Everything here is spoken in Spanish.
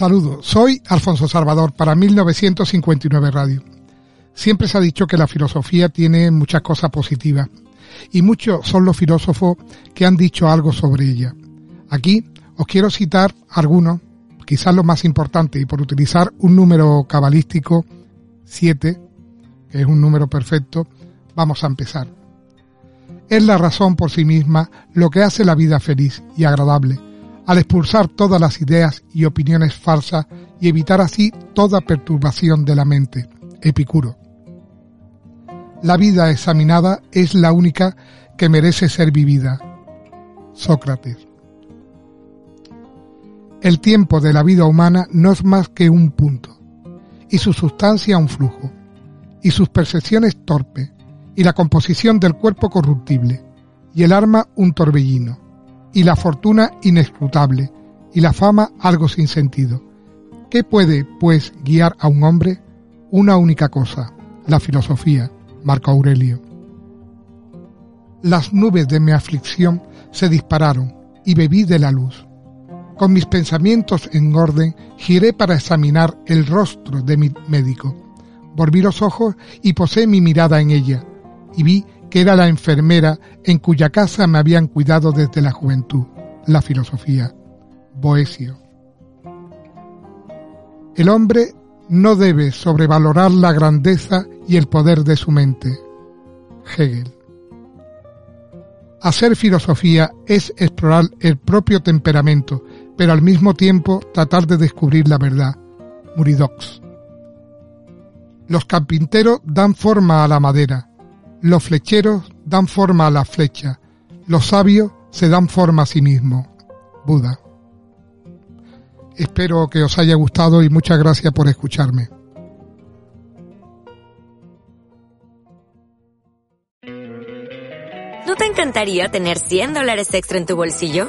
Saludos, soy Alfonso Salvador para 1959 Radio. Siempre se ha dicho que la filosofía tiene muchas cosas positivas y muchos son los filósofos que han dicho algo sobre ella. Aquí os quiero citar algunos, quizás los más importantes, y por utilizar un número cabalístico 7, que es un número perfecto, vamos a empezar. Es la razón por sí misma lo que hace la vida feliz y agradable al expulsar todas las ideas y opiniones falsas y evitar así toda perturbación de la mente. Epicuro. La vida examinada es la única que merece ser vivida. Sócrates. El tiempo de la vida humana no es más que un punto, y su sustancia un flujo, y sus percepciones torpe, y la composición del cuerpo corruptible, y el arma un torbellino y la fortuna inescrutable, y la fama algo sin sentido. ¿Qué puede, pues, guiar a un hombre? Una única cosa, la filosofía, Marco Aurelio. Las nubes de mi aflicción se dispararon y bebí de la luz. Con mis pensamientos en orden, giré para examinar el rostro de mi médico. Volví los ojos y posé mi mirada en ella, y vi que era la enfermera en cuya casa me habían cuidado desde la juventud, la filosofía, Boesio. El hombre no debe sobrevalorar la grandeza y el poder de su mente. Hegel. Hacer filosofía es explorar el propio temperamento, pero al mismo tiempo tratar de descubrir la verdad. Muridox. Los carpinteros dan forma a la madera, los flecheros dan forma a la flecha, los sabios se dan forma a sí mismos. Buda. Espero que os haya gustado y muchas gracias por escucharme. ¿No te encantaría tener 100 dólares extra en tu bolsillo?